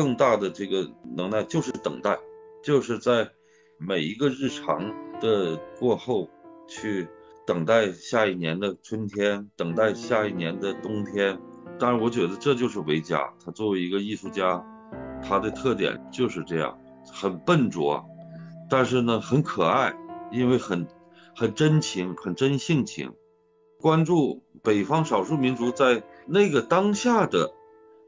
更大的这个能耐就是等待，就是在每一个日常的过后去等待下一年的春天，等待下一年的冬天。当然，我觉得这就是维嘉，他作为一个艺术家，他的特点就是这样，很笨拙，但是呢很可爱，因为很很真情，很真性情，关注北方少数民族在那个当下的。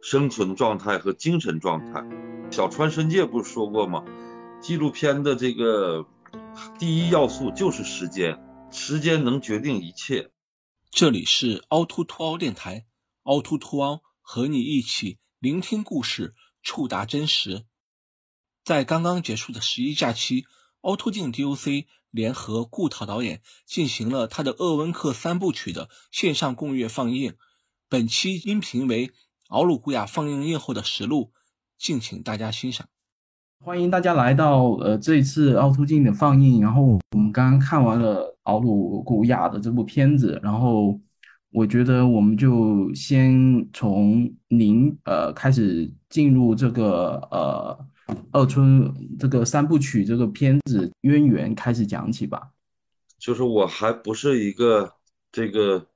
生存状态和精神状态，小川伸介不是说过吗？纪录片的这个第一要素就是时间，时间能决定一切。这里是凹凸凸凹电台，凹凸凸凹和你一起聆听故事，触达真实。在刚刚结束的十一假期，凹凸镜 DOC 联合顾涛导演进行了他的《鄂温克三部曲》的线上共月放映。本期音频为。敖鲁古雅放映映后的实录，敬请大家欣赏。欢迎大家来到呃这一次凹凸镜的放映。然后我们刚刚看完了敖鲁古雅的这部片子，然后我觉得我们就先从您呃开始进入这个呃二春这个三部曲这个片子渊源开始讲起吧。就是我还不是一个这个。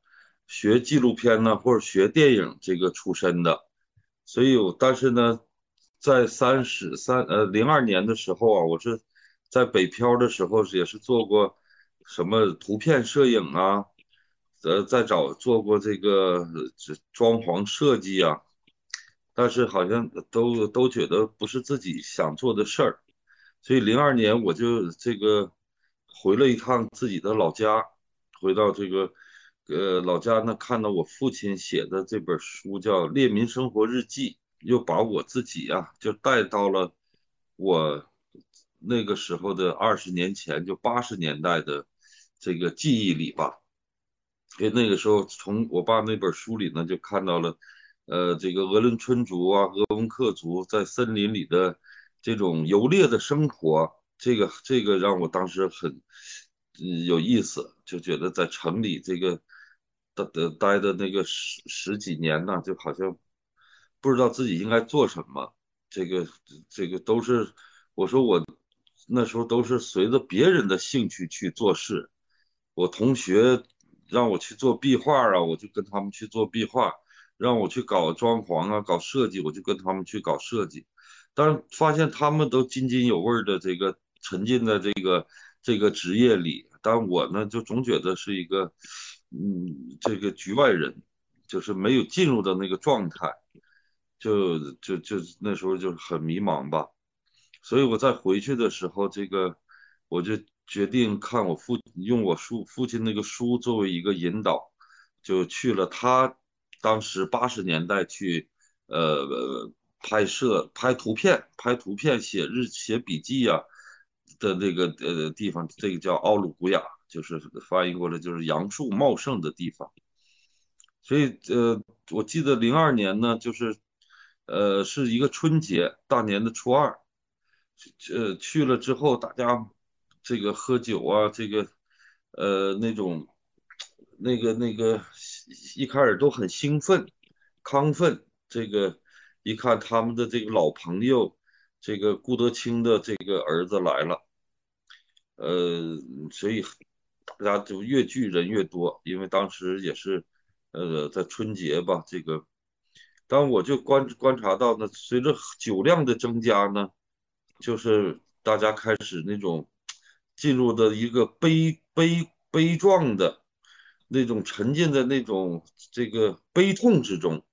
学纪录片呢，或者学电影这个出身的，所以，我但是呢，在三十三呃零二年的时候啊，我是在北漂的时候，也是做过什么图片摄影啊，呃，在找做过这个装潢设计啊，但是好像都都觉得不是自己想做的事儿，所以零二年我就这个回了一趟自己的老家，回到这个。呃，老家呢，看到我父亲写的这本书叫《列民生活日记》，又把我自己啊，就带到了我那个时候的二十年前，就八十年代的这个记忆里吧。因为那个时候，从我爸那本书里呢，就看到了，呃，这个鄂伦春族啊、鄂温克族在森林里的这种游猎的生活，这个这个让我当时很有意思，就觉得在城里这个。待的待的那个十十几年呢，就好像不知道自己应该做什么。这个这个都是我说我那时候都是随着别人的兴趣去做事。我同学让我去做壁画啊，我就跟他们去做壁画；让我去搞装潢啊、搞设计，我就跟他们去搞设计。但发现他们都津津有味的这个沉浸在这个这个职业里，但我呢就总觉得是一个。嗯，这个局外人就是没有进入到那个状态，就就就那时候就很迷茫吧。所以我再回去的时候，这个我就决定看我父用我叔父亲那个书作为一个引导，就去了他当时八十年代去呃拍摄拍图片拍图片写日写笔记啊的那个呃地方，这个叫奥鲁古雅。就是翻译过来就是杨树茂盛的地方，所以呃，我记得零二年呢，就是呃是一个春节，大年的初二，呃去了之后，大家这个喝酒啊，这个呃那种那个那个一开始都很兴奋亢奋，这个一看他们的这个老朋友，这个顾德清的这个儿子来了，呃，所以。大家就越聚人越多，因为当时也是，呃，在春节吧，这个，但我就观观察到呢，随着酒量的增加呢，就是大家开始那种进入的一个悲悲悲壮的那种沉浸在那种这个悲痛之中，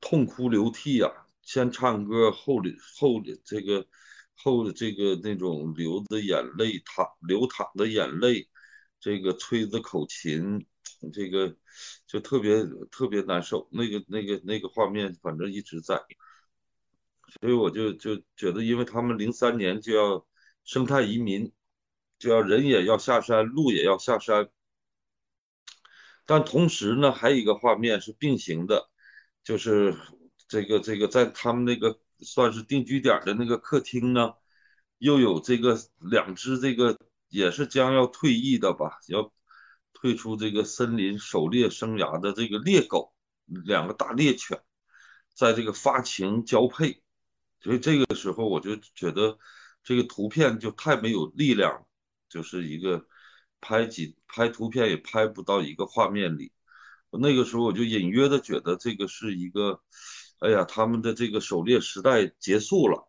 痛哭流涕啊，先唱歌后流后这个后这个那种流的眼泪淌流淌的眼泪。这个吹着口琴，这个就特别特别难受。那个那个那个画面，反正一直在。所以我就就觉得，因为他们零三年就要生态移民，就要人也要下山，路也要下山。但同时呢，还有一个画面是并行的，就是这个这个在他们那个算是定居点的那个客厅呢，又有这个两只这个。也是将要退役的吧，要退出这个森林狩猎生涯的这个猎狗，两个大猎犬，在这个发情交配，所以这个时候我就觉得这个图片就太没有力量，就是一个拍几拍图片也拍不到一个画面里。那个时候我就隐约的觉得这个是一个，哎呀，他们的这个狩猎时代结束了，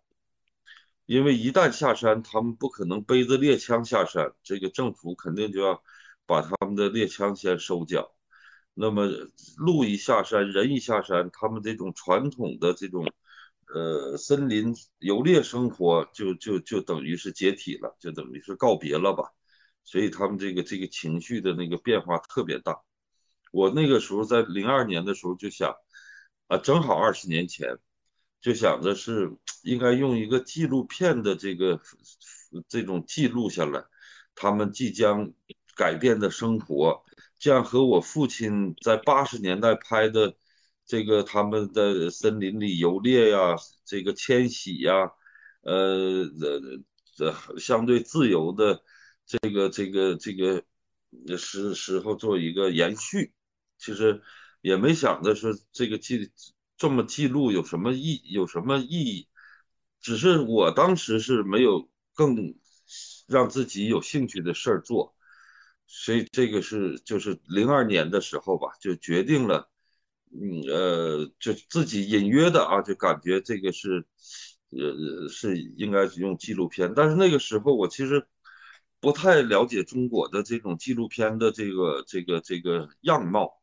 因为一旦下山，他们不可能背着猎枪下山，这个政府肯定就要把他们的猎枪先收缴。那么鹿一下山，人一下山，他们这种传统的这种，呃，森林游猎生活就就就等于是解体了，就等于是告别了吧。所以他们这个这个情绪的那个变化特别大。我那个时候在零二年的时候就想，啊，正好二十年前，就想着是应该用一个纪录片的这个这种记录下来，他们即将改变的生活。这样和我父亲在八十年代拍的这个他们的森林里游猎呀，这个迁徙呀，呃呃呃相对自由的这个这个这个时时候做一个延续，其实也没想着说这个记这么记录有什么意有什么意义，只是我当时是没有更让自己有兴趣的事儿做。所以这个是就是零二年的时候吧，就决定了，嗯呃，就自己隐约的啊，就感觉这个是，呃是应该是用纪录片。但是那个时候我其实不太了解中国的这种纪录片的这个这个这个样貌，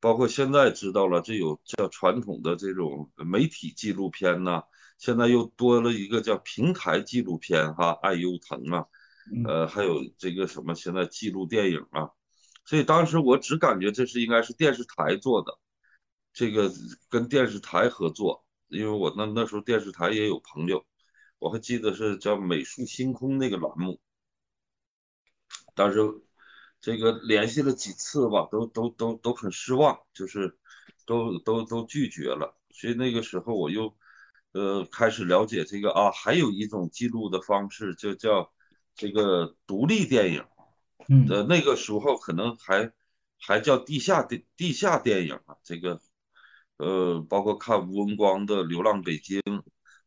包括现在知道了这有叫传统的这种媒体纪录片呐，现在又多了一个叫平台纪录片哈，爱优腾啊。呃，还有这个什么，现在记录电影啊，所以当时我只感觉这是应该是电视台做的，这个跟电视台合作，因为我那那时候电视台也有朋友，我还记得是叫《美术星空》那个栏目，当时这个联系了几次吧，都都都都很失望，就是都都都拒绝了，所以那个时候我又呃开始了解这个啊，还有一种记录的方式，就叫。这个独立电影，嗯，呃，那个时候可能还还叫地下电地下电影啊。这个，呃，包括看吴文光的《流浪北京》，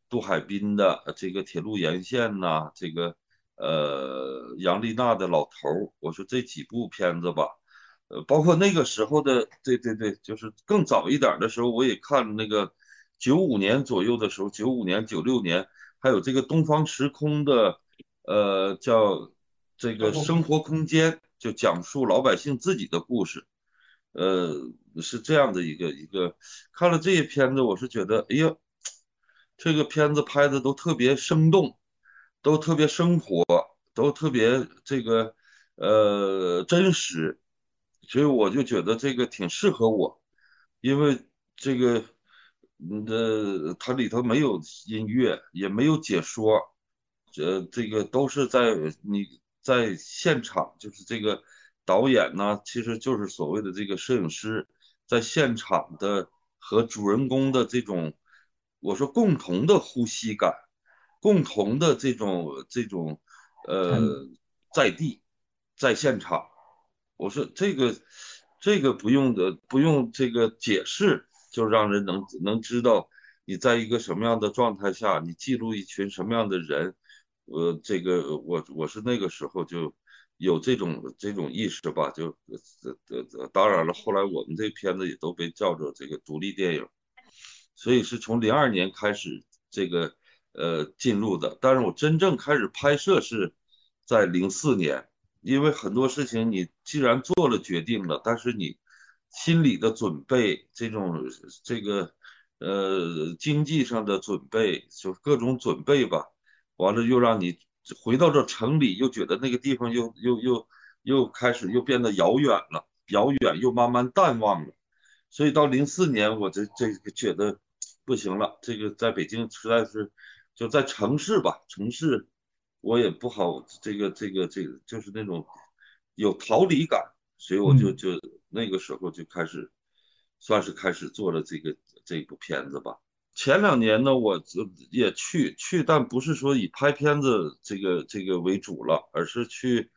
杜海滨的这个《铁路沿线》呐，这个，呃，杨丽娜的《老头儿》，我说这几部片子吧，呃，包括那个时候的，对对对，就是更早一点的时候，我也看那个九五年左右的时候，九五年、九六年，还有这个东方时空的。呃，叫这个生活空间，就讲述老百姓自己的故事，呃，是这样的一个一个。看了这些片子，我是觉得，哎呀，这个片子拍的都特别生动，都特别生活，都特别这个呃真实，所以我就觉得这个挺适合我，因为这个嗯的它里头没有音乐，也没有解说。这这个都是在你在现场，就是这个导演呢，其实就是所谓的这个摄影师，在现场的和主人公的这种，我说共同的呼吸感，共同的这种这种呃在地在现场，我说这个这个不用的不用这个解释，就让人能能知道你在一个什么样的状态下，你记录一群什么样的人。呃，这个我我是那个时候就有这种这种意识吧，就这这当然了，后来我们这片子也都被叫做这个独立电影，所以是从零二年开始这个呃进入的，但是我真正开始拍摄是在零四年，因为很多事情你既然做了决定了，但是你心理的准备，这种这个呃经济上的准备，就各种准备吧。完了又让你回到这城里，又觉得那个地方又又又又开始又变得遥远了，遥远又慢慢淡忘了。所以到零四年，我这这个觉得不行了，这个在北京实在是就在城市吧，城市我也不好，这个这个这个就是那种有逃离感，所以我就就那个时候就开始算是开始做了这个这部片子吧。前两年呢，我也去去，但不是说以拍片子这个这个为主了，而是去，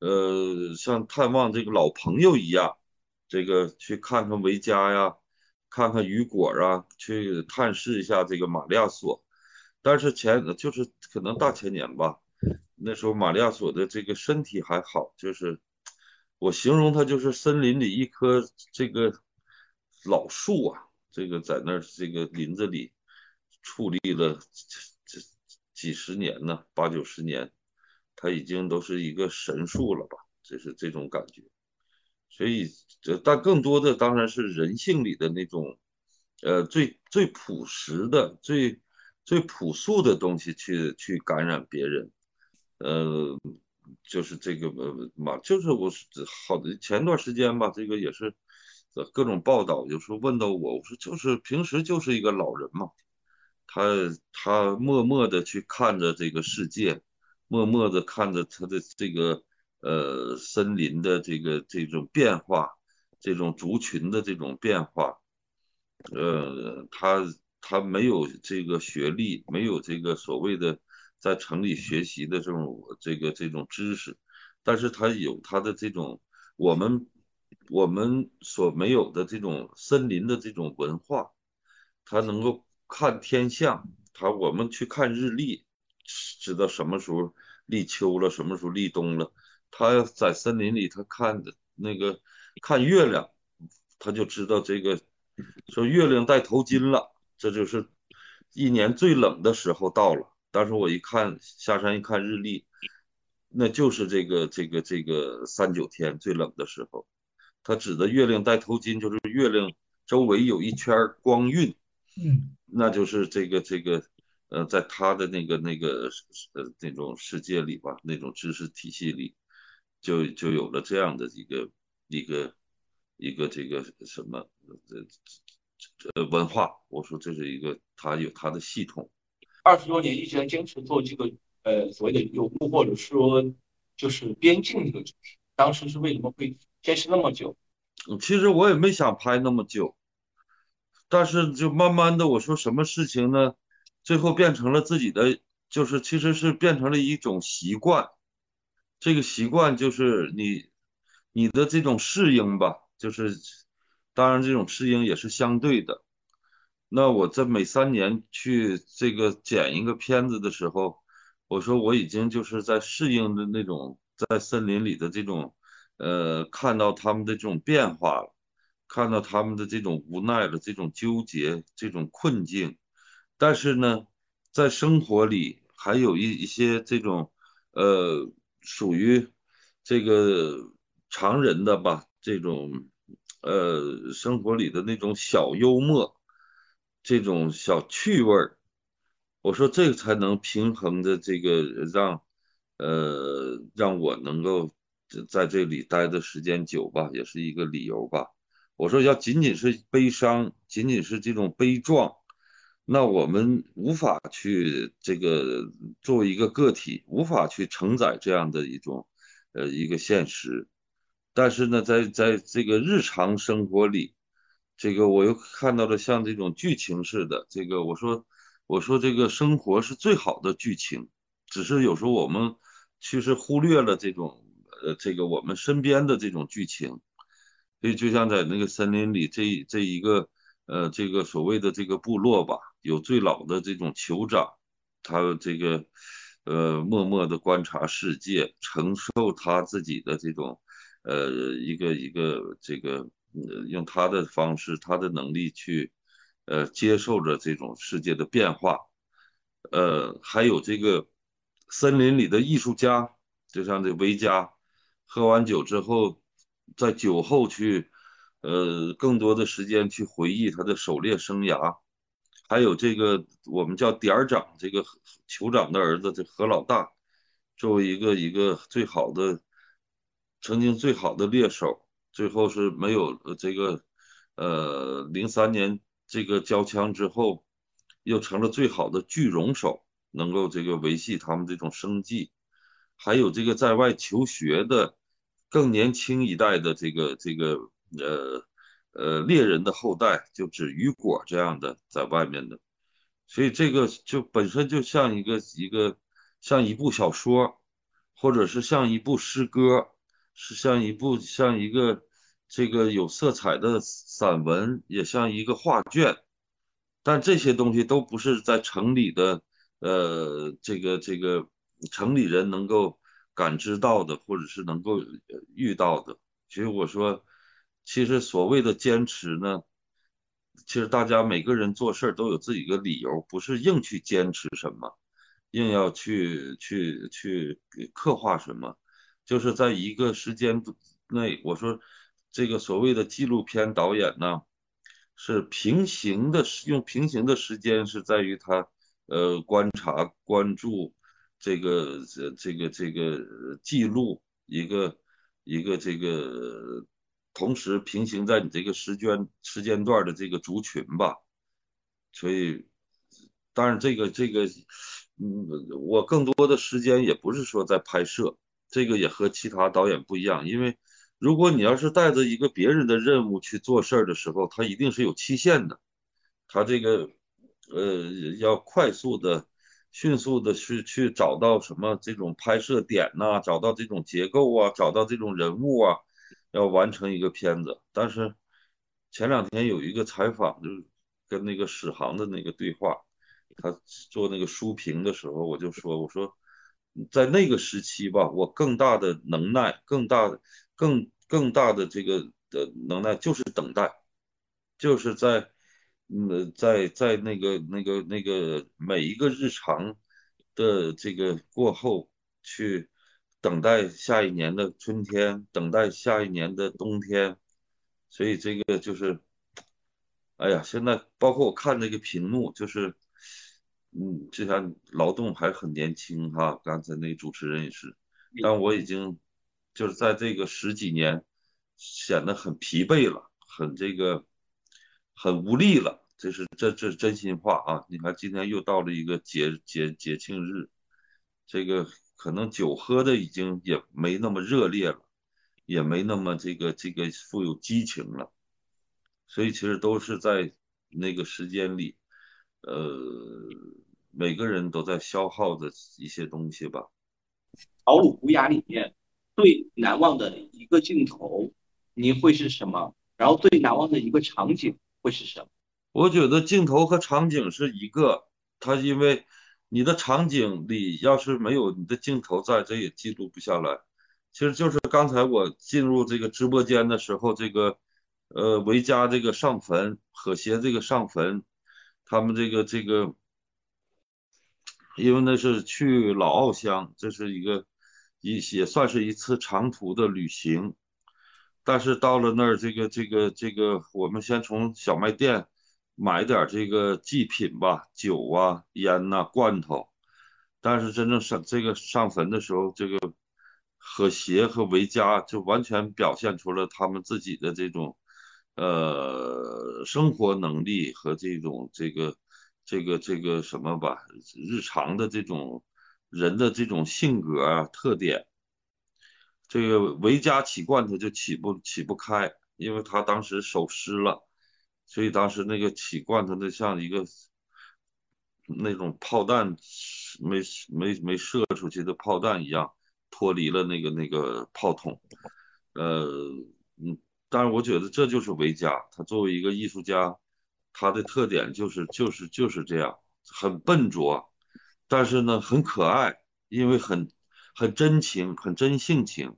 呃，像探望这个老朋友一样，这个去看看维嘉呀，看看雨果啊，去探视一下这个玛利亚索。但是前就是可能大前年吧，那时候玛利亚索的这个身体还好，就是我形容他就是森林里一棵这个老树啊，这个在那这个林子里矗立了这几十年呢，八九十年，他已经都是一个神树了吧，就是这种感觉。所以，这但更多的当然是人性里的那种，呃，最最朴实的、最最朴素的东西去去感染别人，呃，就是这个呃嘛，就是我是好的前段时间吧，这个也是各种报道，有时候问到我，我说就是平时就是一个老人嘛，他他默默的去看着这个世界，默默的看着他的这个。呃，森林的这个这种变化，这种族群的这种变化，呃，他他没有这个学历，没有这个所谓的在城里学习的这种这个这种知识，但是他有他的这种我们我们所没有的这种森林的这种文化，他能够看天象，他我们去看日历，知道什么时候立秋了，什么时候立冬了。他在森林里，他看的那个看月亮，他就知道这个说月亮戴头巾了，这就是一年最冷的时候到了。当时我一看下山一看日历，那就是这个这个这个三九天最冷的时候。他指的月亮戴头巾，就是月亮周围有一圈光晕，嗯，那就是这个这个呃，在他的那个那个呃那种世界里吧，那种知识体系里。就就有了这样的一个一个一个这个什么这这文化，我说这是一个它有它的系统。二十多年一直在坚持做这个呃所谓的游牧或者说就是边境这个主题，当时是为什么会坚持那么久？嗯，其实我也没想拍那么久，但是就慢慢的我说什么事情呢，最后变成了自己的，就是其实是变成了一种习惯。这个习惯就是你，你的这种适应吧，就是当然这种适应也是相对的。那我在每三年去这个剪一个片子的时候，我说我已经就是在适应的那种在森林里的这种，呃，看到他们的这种变化了，看到他们的这种无奈的这种纠结、这种困境。但是呢，在生活里还有一一些这种，呃。属于这个常人的吧，这种呃生活里的那种小幽默，这种小趣味儿，我说这个才能平衡的这个让呃让我能够在这里待的时间久吧，也是一个理由吧。我说要仅仅是悲伤，仅仅是这种悲壮。那我们无法去这个作为一个个体，无法去承载这样的一种呃一个现实。但是呢，在在这个日常生活里，这个我又看到了像这种剧情似的。这个我说我说这个生活是最好的剧情，只是有时候我们其实忽略了这种呃这个我们身边的这种剧情。所以就像在那个森林里这这一个呃这个所谓的这个部落吧。有最老的这种酋长，他这个呃默默的观察世界，承受他自己的这种呃一个一个这个呃用他的方式，他的能力去呃接受着这种世界的变化，呃还有这个森林里的艺术家，就像这维加，喝完酒之后，在酒后去呃更多的时间去回忆他的狩猎生涯。还有这个我们叫点儿长，这个酋长的儿子，这何老大，作为一个一个最好的，曾经最好的猎手，最后是没有这个，呃，零三年这个交枪之后，又成了最好的巨龙手，能够这个维系他们这种生计。还有这个在外求学的更年轻一代的这个这个呃。呃，猎人的后代就指雨果这样的在外面的，所以这个就本身就像一个一个像一部小说，或者是像一部诗歌，是像一部像一个这个有色彩的散文，也像一个画卷。但这些东西都不是在城里的呃，这个这个城里人能够感知到的，或者是能够遇到的。所以我说，其实所谓的坚持呢，其实大家每个人做事儿都有自己的理由，不是硬去坚持什么，硬要去去去刻画什么，就是在一个时间内，我说这个所谓的纪录片导演呢。是平行的，用平行的时间是在于他，呃，观察、关注这个、这、这个、这个记录一个一个这个，同时平行在你这个时间时间段的这个族群吧。所以，当然这个这个，嗯，我更多的时间也不是说在拍摄，这个也和其他导演不一样，因为。如果你要是带着一个别人的任务去做事儿的时候，他一定是有期限的，他这个呃要快速的、迅速的去去找到什么这种拍摄点呐，找到这种结构啊，找到这种人物啊，要完成一个片子。但是前两天有一个采访，就是跟那个史航的那个对话，他做那个书评的时候，我就说，我说在那个时期吧，我更大的能耐，更大的。更更大的这个的能耐就是等待，就是在，嗯，在在那个那个那个每一个日常的这个过后，去等待下一年的春天，等待下一年的冬天，所以这个就是，哎呀，现在包括我看那个屏幕，就是，嗯，就像劳动还很年轻哈，刚才那主持人也是，但我已经。就是在这个十几年，显得很疲惫了，很这个，很无力了。这是这这是真心话啊！你看今天又到了一个节节节庆日，这个可能酒喝的已经也没那么热烈了，也没那么这个这个富有激情了。所以其实都是在那个时间里，呃，每个人都在消耗的一些东西吧。奥鲁无涯里面。最难忘的一个镜头，你会是什么？然后最难忘的一个场景会是什么？我觉得镜头和场景是一个，它因为你的场景里要是没有你的镜头在，这也记录不下来。其实就是刚才我进入这个直播间的时候，这个呃维嘉这个上坟，和谐这个上坟，他们这个这个，因为那是去老奥乡，这是一个。一也算是一次长途的旅行，但是到了那儿，这个这个这个，我们先从小卖店买点这个祭品吧，酒啊、烟呐、罐头。但是真正上这个上坟的时候，这个和谐和维嘉就完全表现出了他们自己的这种呃生活能力和这种这个这个这个什么吧，日常的这种。人的这种性格啊特点，这个维嘉起罐头就起不起不开，因为他当时手湿了，所以当时那个起罐头的像一个那种炮弹没没没射出去的炮弹一样脱离了那个那个炮筒，呃嗯，但是我觉得这就是维嘉，他作为一个艺术家，他的特点就是就是就是这样，很笨拙。但是呢，很可爱，因为很很真情，很真性情。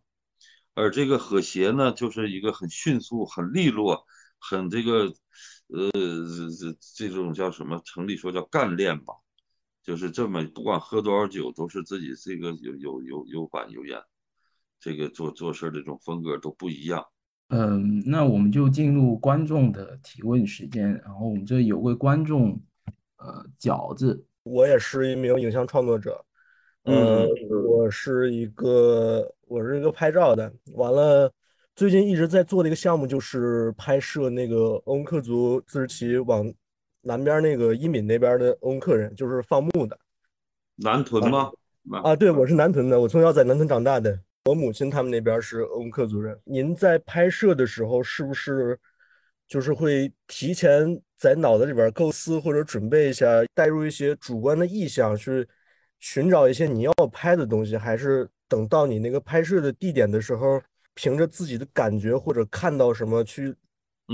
而这个和谐呢，就是一个很迅速、很利落、很这个呃这这种叫什么？城里说叫干练吧，就是这么不管喝多少酒，都是自己这个有有有有板有眼，这个做做事的这种风格都不一样。嗯，那我们就进入观众的提问时间。然后我们这有位观众，呃，饺子。我也是一名影像创作者，嗯，我是一个我是一个拍照的，完了，最近一直在做的一个项目就是拍摄那个翁克族自治旗往南边那个伊敏那边的翁克人，就是放牧的。南屯吗？啊，对，我是南屯的，我从小在南屯长大的，我母亲他们那边是欧恩克族人。您在拍摄的时候是不是？就是会提前在脑子里边构思或者准备一下，带入一些主观的意向，去寻找一些你要拍的东西，还是等到你那个拍摄的地点的时候，凭着自己的感觉或者看到什么去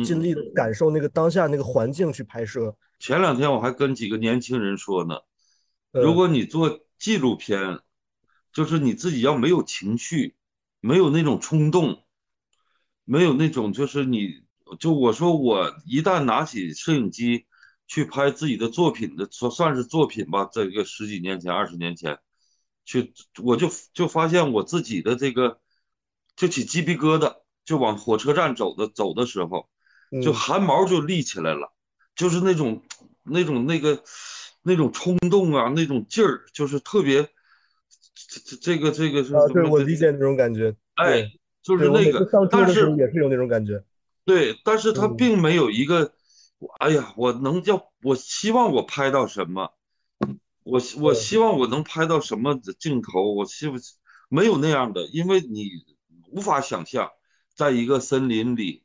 尽力感受那个当下那个环境去拍摄。前两天我还跟几个年轻人说呢，如果你做纪录片，就是你自己要没有情绪，没有那种冲动，没有那种就是你，就我说我一旦拿起摄影机去拍自己的作品的，算算是作品吧，这个十几年前、二十年前，去我就就发现我自己的这个就起鸡皮疙瘩，就往火车站走的走的时候，就汗毛就立起来了，就是那种那种那个。那种冲动啊，那种劲儿，就是特别，这这这个这个是啊，对我理解那种感觉，哎，就是那个，但是也是有那种感觉，对，但是他并没有一个，哎呀，我能叫，我希望我拍到什么，我我希望我能拍到什么镜头，我希望没有那样的，因为你无法想象，在一个森林里，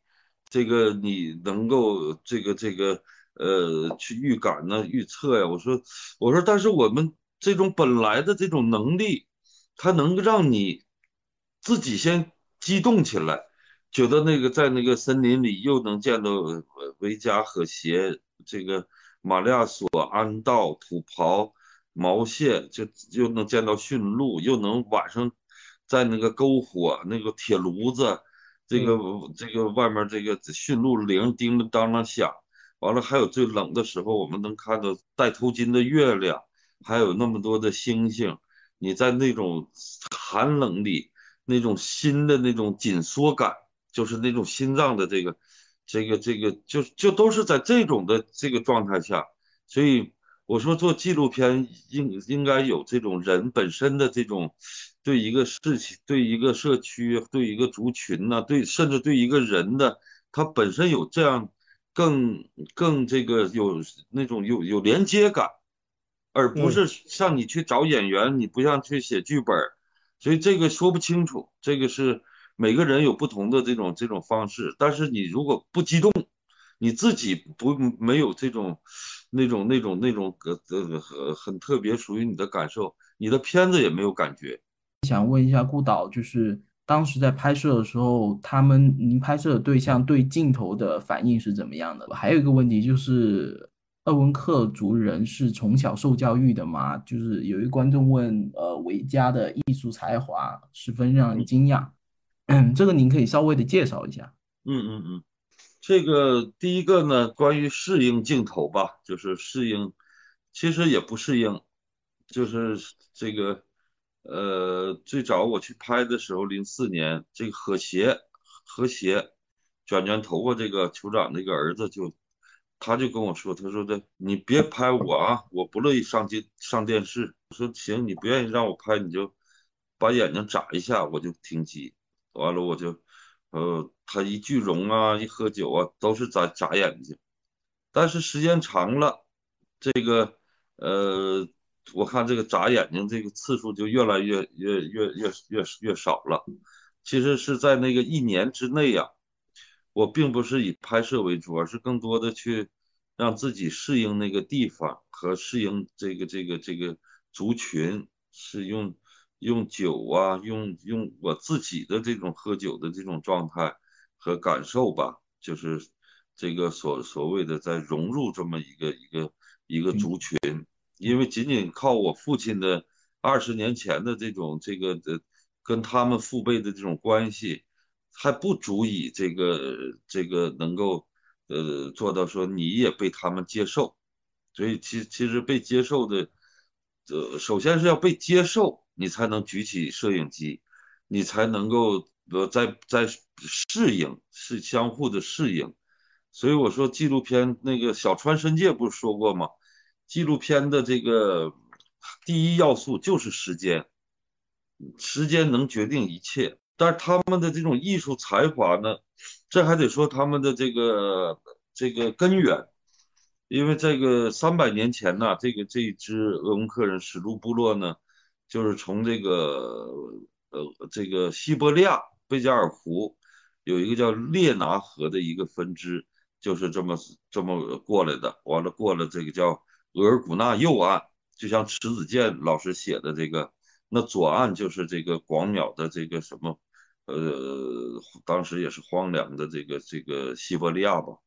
这个你能够这个这个。呃，去预感呢，预测呀。我说，我说，但是我们这种本来的这种能力，它能让你自己先激动起来，觉得那个在那个森林里又能见到维加和谐，这个马利亚索、安道、土袍、毛线，就又能见到驯鹿，又能晚上在那个篝火、那个铁炉子，这个这个外面这个驯鹿铃叮叮当当响。完了，还有最冷的时候，我们能看到戴头巾的月亮，还有那么多的星星。你在那种寒冷里，那种心的那种紧缩感，就是那种心脏的这个、这个、这个，就就都是在这种的这个状态下。所以我说，做纪录片应应该有这种人本身的这种对一个事情、对一个社区、对一个族群呐，对甚至对一个人的他本身有这样。更更这个有那种有有连接感，而不是像你去找演员，你不像去写剧本，所以这个说不清楚。这个是每个人有不同的这种这种方式，但是你如果不激动，你自己不没有这种那种那种那种呃呃很很特别属于你的感受，你的片子也没有感觉。想问一下顾导，就是。当时在拍摄的时候，他们您拍摄的对象对镜头的反应是怎么样的？还有一个问题就是，鄂温克族人是从小受教育的吗？就是有一个观众问，呃，维嘉的艺术才华十分让人惊讶。嗯，这个您可以稍微的介绍一下。嗯嗯嗯，这个第一个呢，关于适应镜头吧，就是适应，其实也不适应，就是这个。呃，最早我去拍的时候，零四年，这个和谐和谐卷卷头发这个酋长这个儿子就，他就跟我说，他说的你别拍我啊，我不乐意上镜上电视。我说行，你不愿意让我拍，你就把眼睛眨一下，我就停机。完了我就，呃，他一聚容啊，一喝酒啊，都是眨眨眼睛。但是时间长了，这个呃。我看这个眨眼睛这个次数就越来越越越越越越少了。其实是在那个一年之内呀，我并不是以拍摄为主，而是更多的去让自己适应那个地方和适应这个这个这个族群，是用用酒啊，用用我自己的这种喝酒的这种状态和感受吧，就是这个所所谓的在融入这么一个一个一个族群。因为仅仅靠我父亲的二十年前的这种这个的跟他们父辈的这种关系，还不足以这个这个能够呃做到说你也被他们接受，所以其其实被接受的，呃首先是要被接受，你才能举起摄影机，你才能够呃在在适应是相互的适应，所以我说纪录片那个小川伸介不是说过吗？纪录片的这个第一要素就是时间，时间能决定一切。但是他们的这种艺术才华呢，这还得说他们的这个这个根源，因为这个三百年前呢，这个这一支鄂温克人史卢部落呢，就是从这个呃这个西伯利亚贝加尔湖有一个叫列拿河的一个分支，就是这么这么过来的。完了过了这个叫。额尔古纳右岸，就像迟子建老师写的这个，那左岸就是这个广袤的这个什么，呃，当时也是荒凉的这个这个西伯利亚吧。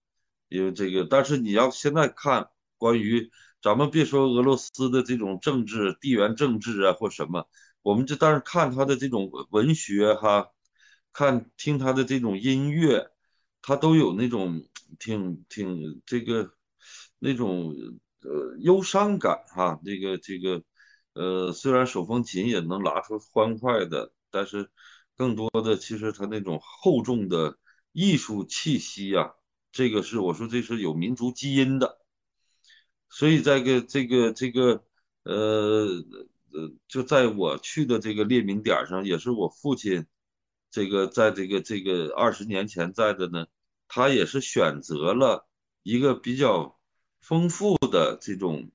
因为这个，但是你要现在看关于咱们别说俄罗斯的这种政治、地缘政治啊或什么，我们就但是看他的这种文学哈，看听他的这种音乐，他都有那种挺挺这个那种呃忧伤感哈，这个这个呃虽然手风琴也能拉出欢快的，但是更多的其实他那种厚重的艺术气息呀。这个是我说，这是有民族基因的，所以在个这个这个呃呃，就在我去的这个列名点上，也是我父亲这个在这个这个二十年前在的呢，他也是选择了一个比较丰富的这种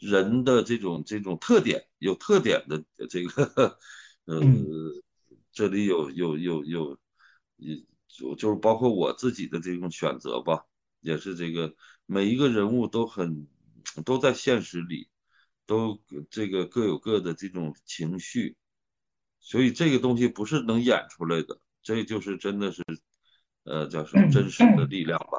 人的这种这种特点，有特点的这个 呃，这里有有有有有。就就是包括我自己的这种选择吧，也是这个每一个人物都很都在现实里，都这个各有各的这种情绪，所以这个东西不是能演出来的，这就是真的是呃叫什么真实的力量吧，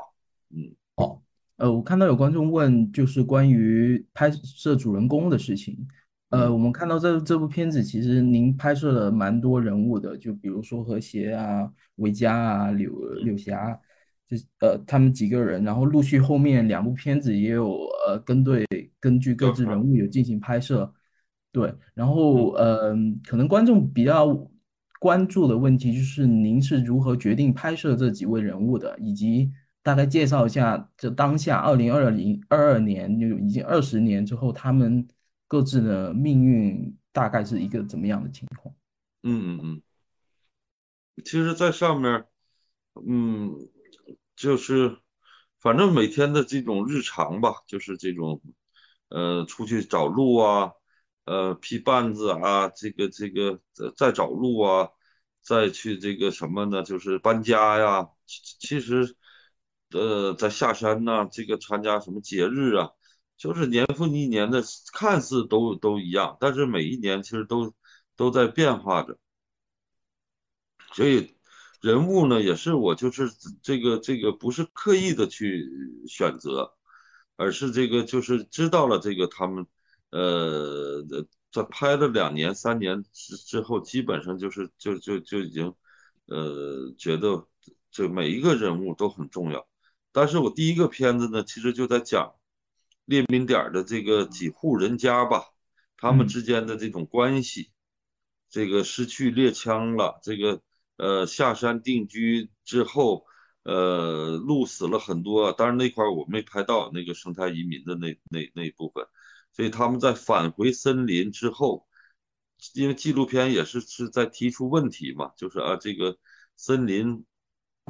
嗯。哦，呃，我看到有观众问，就是关于拍摄主人公的事情。呃，我们看到这这部片子，其实您拍摄了蛮多人物的，就比如说和谐啊、维嘉啊、柳柳霞，这呃他们几个人，然后陆续后面两部片子也有呃跟对根据各自人物有进行拍摄，对，然后呃可能观众比较关注的问题就是您是如何决定拍摄这几位人物的，以及大概介绍一下这当下二零二零二二年就已经二十年之后他们。各自的命运大概是一个怎么样的情况？嗯嗯嗯，其实，在上面，嗯，就是反正每天的这种日常吧，就是这种，呃，出去找路啊，呃，劈绊子啊，这个这个再找路啊，再去这个什么呢？就是搬家呀。其实，呃，在下山呢，这个参加什么节日啊？就是年复一年的，看似都都一样，但是每一年其实都都在变化着。所以人物呢，也是我就是这个这个不是刻意的去选择，而是这个就是知道了这个他们，呃，在拍了两年三年之之后，基本上就是就就就已经，呃，觉得这每一个人物都很重要。但是我第一个片子呢，其实就在讲。列兵点的这个几户人家吧，他们之间的这种关系，这个失去猎枪了，这个呃下山定居之后，呃鹿死了很多，当然那块我没拍到那个生态移民的那那那一部分，所以他们在返回森林之后，因为纪录片也是是在提出问题嘛，就是啊这个森林，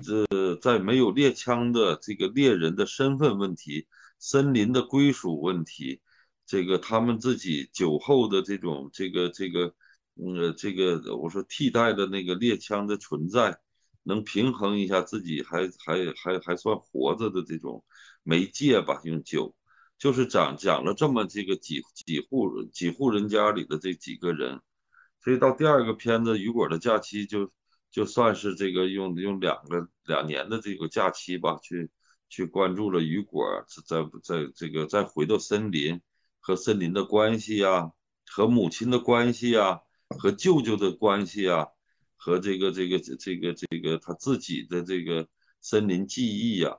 这在没有猎枪的这个猎人的身份问题。森林的归属问题，这个他们自己酒后的这种这个这个，呃，这个我说替代的那个猎枪的存在，能平衡一下自己还还还还算活着的这种媒介吧？用酒，就是讲讲了这么这个几几户几户人家里的这几个人，所以到第二个片子《雨果的假期》就就算是这个用用两个两年的这个假期吧去。去关注了雨果，在在这个再回到森林和森林的关系呀，和母亲的关系呀，和舅舅的关系呀，和这个这个这个这个他自己的这个森林记忆呀，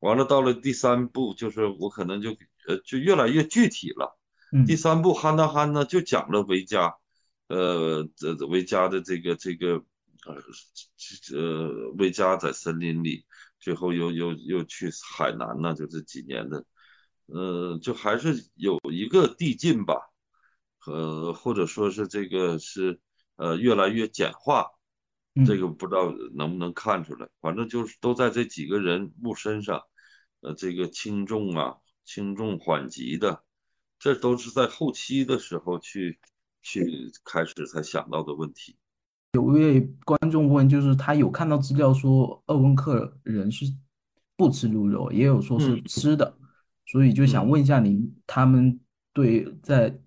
完了到了第三部，就是我可能就呃就越来越具体了。第三部《憨大憨》呢，就讲了维嘉，呃，这维嘉的这个这个呃呃维嘉在森林里。最后又又又去海南呢，就这几年的，呃，就还是有一个递进吧，呃，或者说是这个是呃越来越简化，这个不知道能不能看出来，反正就是都在这几个人物身上，呃，这个轻重啊，轻重缓急的，这都是在后期的时候去去开始才想到的问题。有位观众问，就是他有看到资料说鄂温克人是不吃鹿肉，也有说是吃的，所以就想问一下您，他们对在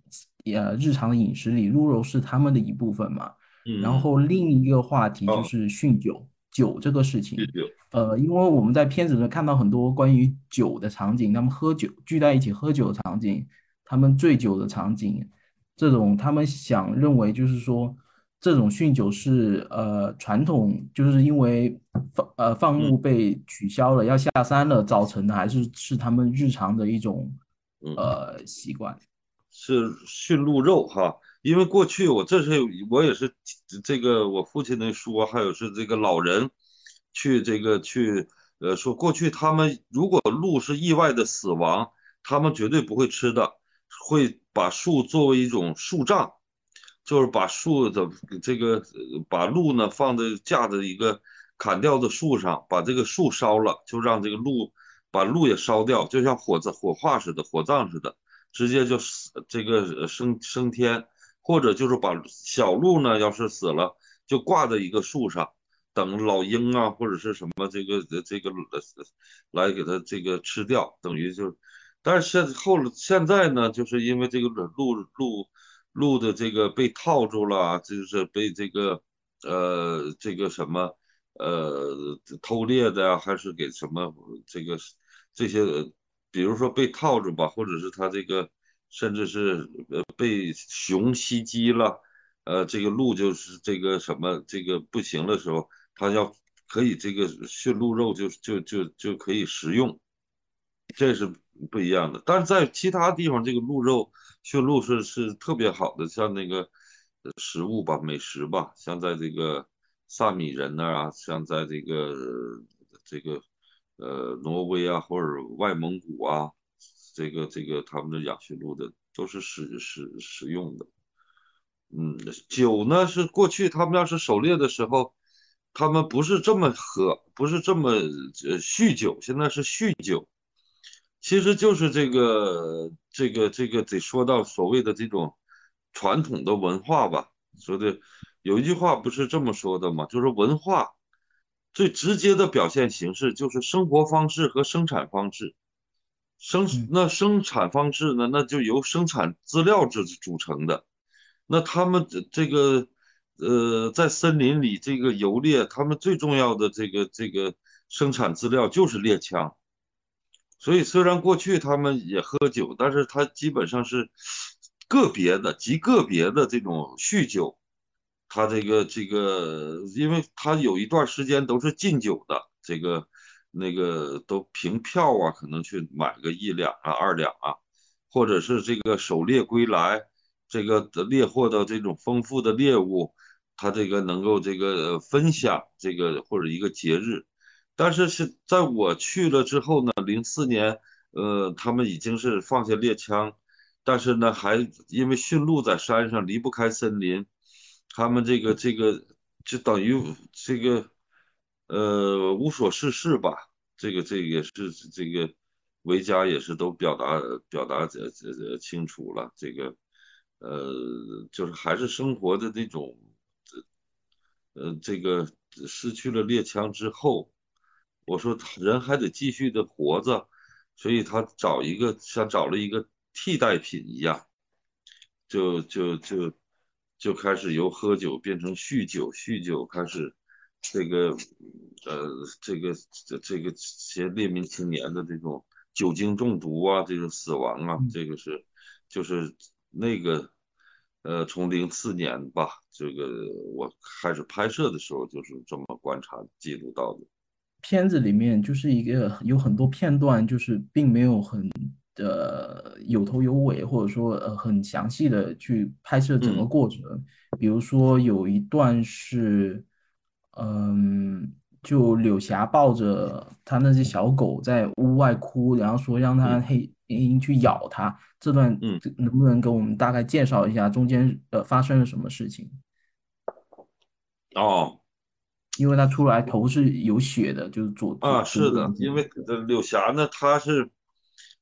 呃日常的饮食里，鹿肉是他们的一部分吗？然后另一个话题就是酗酒，酒这个事情。呃，因为我们在片子里看到很多关于酒的场景，他们喝酒聚在一起喝酒的场景，他们醉酒的场景，这种他们想认为就是说。这种酗酒是呃传统，就是因为放呃放牧被取消了，要下山了造成的，还是是他们日常的一种呃习惯？是驯鹿肉哈，因为过去我这是我也是这个我父亲的说，还有是这个老人去这个去呃说，过去他们如果鹿是意外的死亡，他们绝对不会吃的，会把树作为一种树葬。就是把树的这个把鹿呢放在架在一个砍掉的树上，把这个树烧了，就让这个鹿把鹿也烧掉，就像火葬火化似的，火葬似的，直接就死这个升升天，或者就是把小鹿呢，要是死了，就挂在一个树上，等老鹰啊或者是什么这个这个来给它这个吃掉，等于就，但是现后现在呢，就是因为这个鹿鹿。鹿的这个被套住了，就是被这个呃这个什么呃偷猎的，还是给什么这个这些，比如说被套住吧，或者是他这个甚至是呃被熊袭击了，呃这个鹿就是这个什么这个不行的时候，他要可以这个驯鹿肉就就就就可以食用，这是不一样的。但是在其他地方，这个鹿肉。驯鹿是是特别好的，像那个食物吧，美食吧，像在这个萨米人那儿啊，像在这个这个呃挪威啊或者外蒙古啊，这个这个他们的养驯鹿的都是使使使用的。嗯，酒呢是过去他们要是狩猎的时候，他们不是这么喝，不是这么呃酗酒，现在是酗酒。其实就是这个这个这个得说到所谓的这种传统的文化吧。说的有一句话不是这么说的吗？就是文化最直接的表现形式就是生活方式和生产方式。生那生产方式呢，那就由生产资料制组成的。那他们这个呃在森林里这个游猎，他们最重要的这个这个生产资料就是猎枪。所以，虽然过去他们也喝酒，但是他基本上是个别的、极个别的这种酗酒。他这个这个，因为他有一段时间都是禁酒的，这个那个都凭票啊，可能去买个一两啊、二两啊，或者是这个狩猎归来，这个猎获的这种丰富的猎物，他这个能够这个分享这个或者一个节日。但是是在我去了之后呢，零四年，呃，他们已经是放下猎枪，但是呢，还因为驯鹿在山上离不开森林，他们这个这个就等于这个，呃，无所事事吧。这个这个是这个维嘉也是都表达表达这这这清楚了。这个，呃，就是还是生活的那种，呃，这个失去了猎枪之后。我说人还得继续的活着，所以他找一个像找了一个替代品一样，就就就就开始由喝酒变成酗酒，酗酒开始这个呃这个这这个些列民青年的这种酒精中毒啊，这种死亡啊，这个是就是那个呃从零四年吧，这个我开始拍摄的时候就是这么观察记录到的。片子里面就是一个有很多片段，就是并没有很呃有头有尾，或者说呃很详细的去拍摄整个过程。比如说有一段是，嗯，就柳霞抱着她那只小狗在屋外哭，然后说让他黑鹰去咬它。这段能不能给我们大概介绍一下中间呃发生了什么事情？哦。因为他出来头是有血的，就是左啊，是的，因为柳霞呢，她是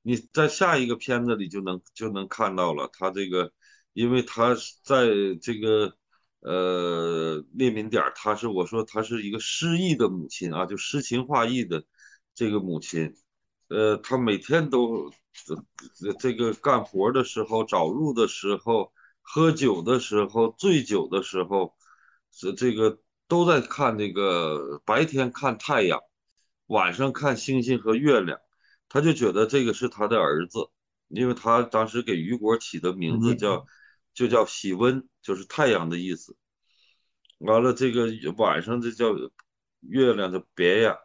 你在下一个片子里就能就能看到了，她这个，因为她在这个呃列民点她是我说她是一个失意的母亲啊，就诗情画意的这个母亲，呃，她每天都这个干活的时候、找路的时候、喝酒的时候、醉酒的时候，是这个。都在看这个白天看太阳，晚上看星星和月亮，他就觉得这个是他的儿子，因为他当时给雨果起的名字叫就叫喜温，就是太阳的意思。完了，这个晚上这叫月亮的别呀，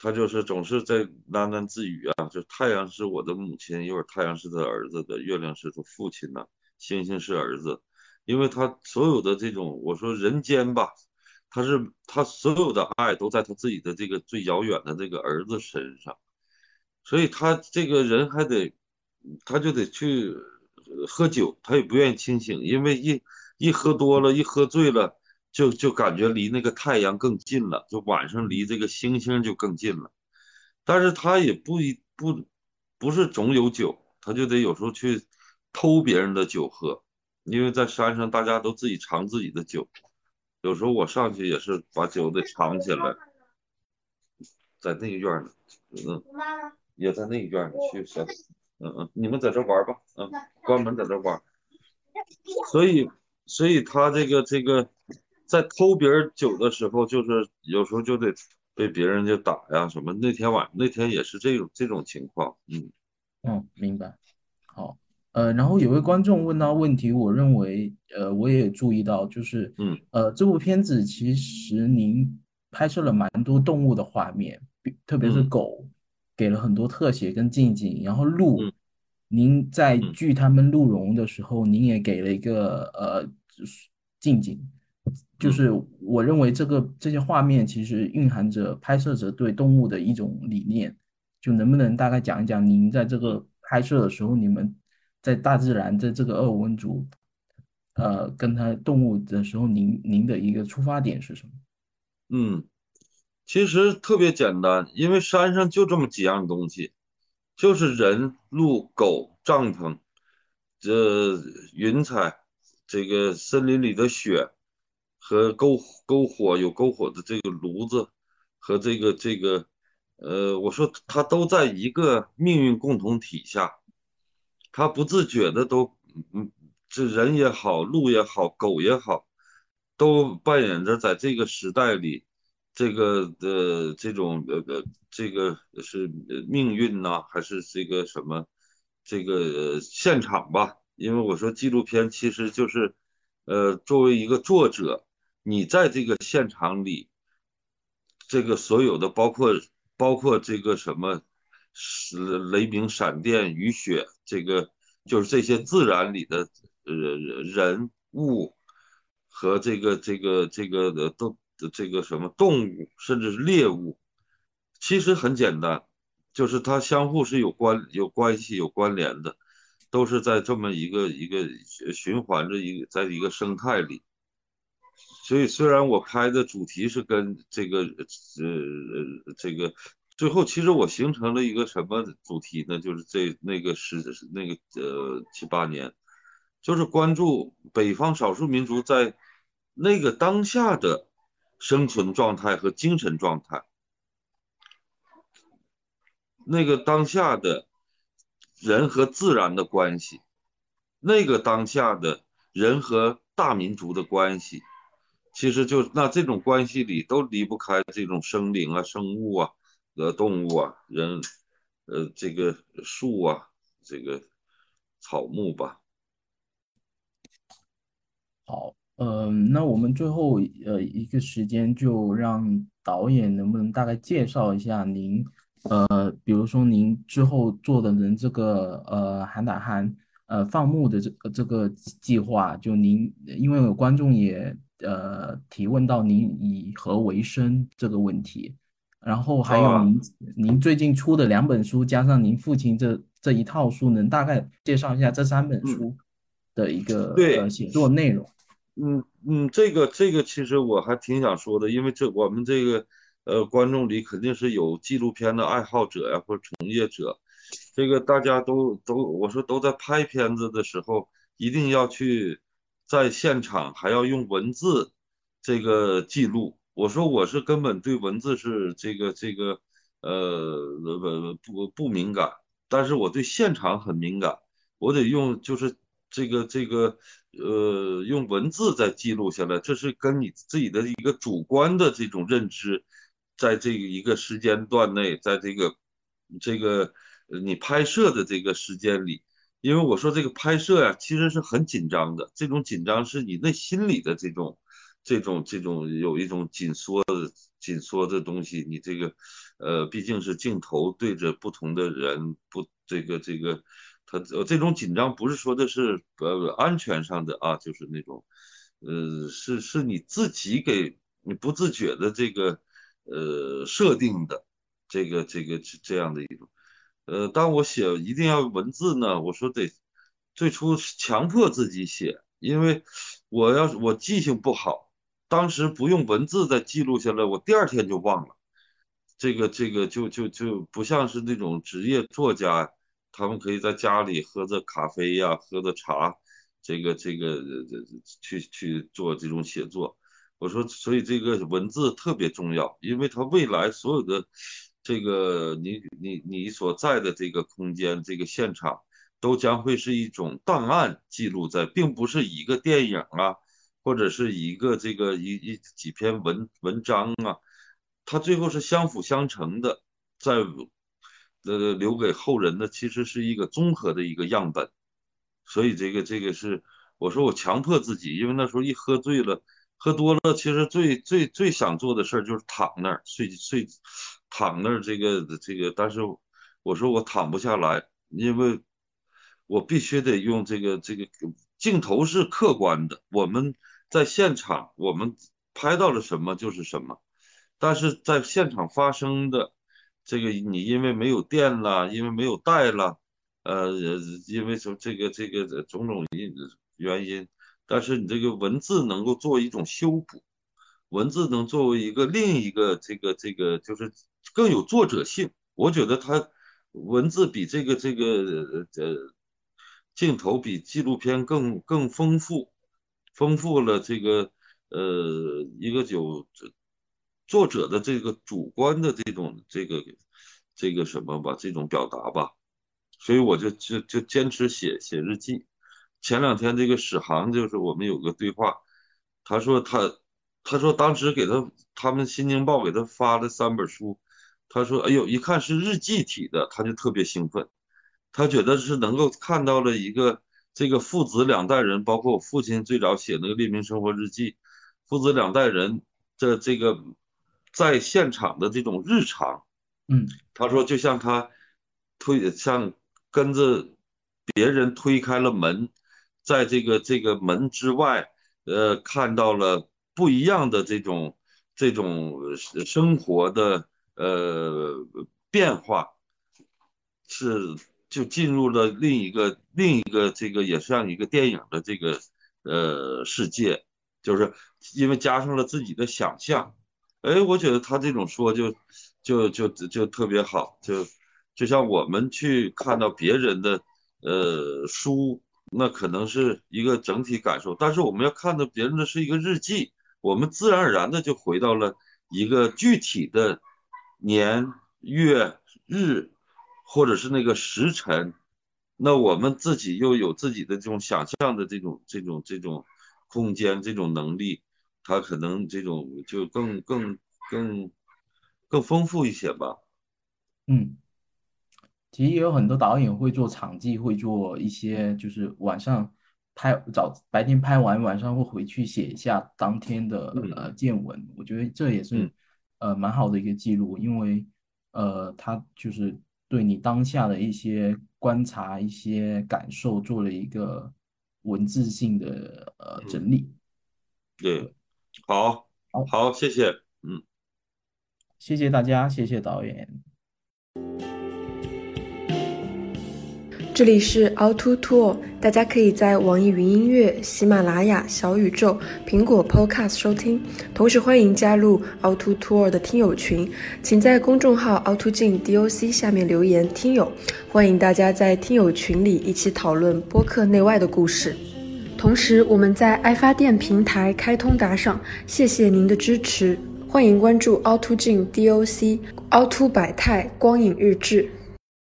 他就是总是在喃喃自语啊，就太阳是我的母亲，一会儿太阳是他儿子的，月亮是他父亲呐，星星是儿子，因为他所有的这种，我说人间吧，他是他所有的爱都在他自己的这个最遥远的这个儿子身上，所以他这个人还得，他就得去喝酒，他也不愿意清醒，因为一一喝多了，一喝醉了。就就感觉离那个太阳更近了，就晚上离这个星星就更近了。但是他也不一不不是总有酒，他就得有时候去偷别人的酒喝，因为在山上大家都自己藏自己的酒。有时候我上去也是把酒得藏起来，在那个院呢，嗯，也在那个院里去小，嗯嗯，你们在这玩吧，嗯，关门在这玩。所以所以他这个这个。在偷别人酒的时候，就是有时候就得被别人就打呀什么。那天晚那天也是这种这种情况，嗯，嗯，明白。好，呃，然后有位观众问到问题，我认为，呃，我也注意到，就是，嗯，呃，这部片子其实您拍摄了蛮多动物的画面，特别是狗，给了很多特写跟近景，然后鹿，您在锯它们鹿茸的时候，您也给了一个呃近景。就是我认为这个这些画面其实蕴含着拍摄者对动物的一种理念，就能不能大概讲一讲您在这个拍摄的时候，你们在大自然在这个鄂温族，呃，跟它动物的时候，您您的一个出发点是什么？嗯，其实特别简单，因为山上就这么几样东西，就是人、鹿、狗、帐篷，这云彩，这个森林里的雪。和篝篝火有篝火的这个炉子，和这个这个，呃，我说它都在一个命运共同体下，他不自觉的都，嗯，这人也好，鹿也好，狗也好，都扮演着在这个时代里，这个的这种呃呃，这个是命运呐，还是这个什么，这个现场吧？因为我说纪录片其实就是，呃，作为一个作者。你在这个现场里，这个所有的包括包括这个什么，是雷鸣、闪电、雨雪，这个就是这些自然里的呃人物和这个这个这个的都这个什么动物，甚至是猎物，其实很简单，就是它相互是有关有关系有关联的，都是在这么一个一个循环着一个在一个生态里。所以，虽然我拍的主题是跟这个，呃，这个最后，其实我形成了一个什么主题呢？就是这那个是那个呃七八年，就是关注北方少数民族在那个当下的生存状态和精神状态，那个当下的人和自然的关系，那个当下的人和大民族的关系。其实就那这种关系里都离不开这种生灵啊、生物啊、呃动物啊、人，呃这个树啊、这个草木吧。好，嗯，那我们最后呃一个时间就让导演能不能大概介绍一下您，呃，比如说您之后做的人这个呃韩打汉呃放牧的这个这个计划，就您因为有观众也。呃，提问到您以何为生这个问题，然后还有您您最近出的两本书，加上您父亲这这一套书，能大概介绍一下这三本书的一个呃写作内容？嗯嗯，这个这个其实我还挺想说的，因为这我们这个呃观众里肯定是有纪录片的爱好者呀，或者从业者，这个大家都都我说都在拍片子的时候，一定要去。在现场还要用文字这个记录，我说我是根本对文字是这个这个呃不不不敏感，但是我对现场很敏感，我得用就是这个这个呃用文字在记录下来，这是跟你自己的一个主观的这种认知，在这一个时间段内，在这个这个你拍摄的这个时间里。因为我说这个拍摄呀，其实是很紧张的。这种紧张是你内心里的这种、这种、这种有一种紧缩的、紧缩的东西。你这个，呃，毕竟是镜头对着不同的人，不，这个、这个，他这种紧张不是说的是呃安全上的啊，就是那种，呃，是是你自己给你不自觉的这个呃设定的，这个、这个这这样的一种。呃，当我写一定要文字呢，我说得最初强迫自己写，因为我要我记性不好，当时不用文字再记录下来，我第二天就忘了。这个这个就就就不像是那种职业作家，他们可以在家里喝着咖啡呀，喝着茶，这个这个去去做这种写作。我说，所以这个文字特别重要，因为它未来所有的。这个你你你所在的这个空间，这个现场，都将会是一种档案记录在，并不是一个电影啊，或者是一个这个一一几篇文文章啊，它最后是相辅相成的，在呃留给后人的其实是一个综合的一个样本，所以这个这个是我说我强迫自己，因为那时候一喝醉了，喝多了，其实最最最想做的事儿就是躺那儿睡睡。躺那儿，这个这个，但是我说我躺不下来，因为我必须得用这个这个镜头是客观的，我们在现场，我们拍到了什么就是什么，但是在现场发生的这个，你因为没有电了，因为没有带了，呃，因为说这个这个种种因原因，但是你这个文字能够作为一种修补，文字能作为一个另一个这个这个就是。更有作者性，我觉得他文字比这个这个呃镜头比纪录片更更丰富，丰富了这个呃一个有作者的这个主观的这种这个这个什么吧，这种表达吧，所以我就就就坚持写写日记。前两天这个史航就是我们有个对话，他说他他说当时给他他们《新京报》给他发了三本书。他说：“哎呦，一看是日记体的，他就特别兴奋。他觉得是能够看到了一个这个父子两代人，包括我父亲最早写那个《列明生活日记》，父子两代人的这个在现场的这种日常。嗯，他说就像他推像跟着别人推开了门，在这个这个门之外，呃，看到了不一样的这种这种生活的。”呃，变化是就进入了另一个另一个这个也像一个电影的这个呃世界，就是因为加上了自己的想象。哎，我觉得他这种说就就就就特别好，就就像我们去看到别人的呃书，那可能是一个整体感受，但是我们要看到别人的是一个日记，我们自然而然的就回到了一个具体的。年月日，或者是那个时辰，那我们自己又有自己的这种想象的这种这种这种空间这种能力，它可能这种就更更更更丰富一些吧。嗯，其实也有很多导演会做场记，会做一些就是晚上拍早白天拍完，晚上会回去写一下当天的呃见闻。我觉得这也是。呃，蛮好的一个记录，因为呃，他就是对你当下的一些观察、一些感受做了一个文字性的呃整理。对，好，好，好，谢谢，嗯，谢谢大家，谢谢导演。这里是凹凸 Tour，大家可以在网易云音乐、喜马拉雅、小宇宙、苹果 Podcast 收听，同时欢迎加入凹凸 Tour 的听友群，请在公众号凹凸镜 DOC 下面留言“听友”，欢迎大家在听友群里一起讨论播客内外的故事。同时，我们在爱发电平台开通打赏，谢谢您的支持，欢迎关注凹凸镜 DOC、凹凸百态光影日志。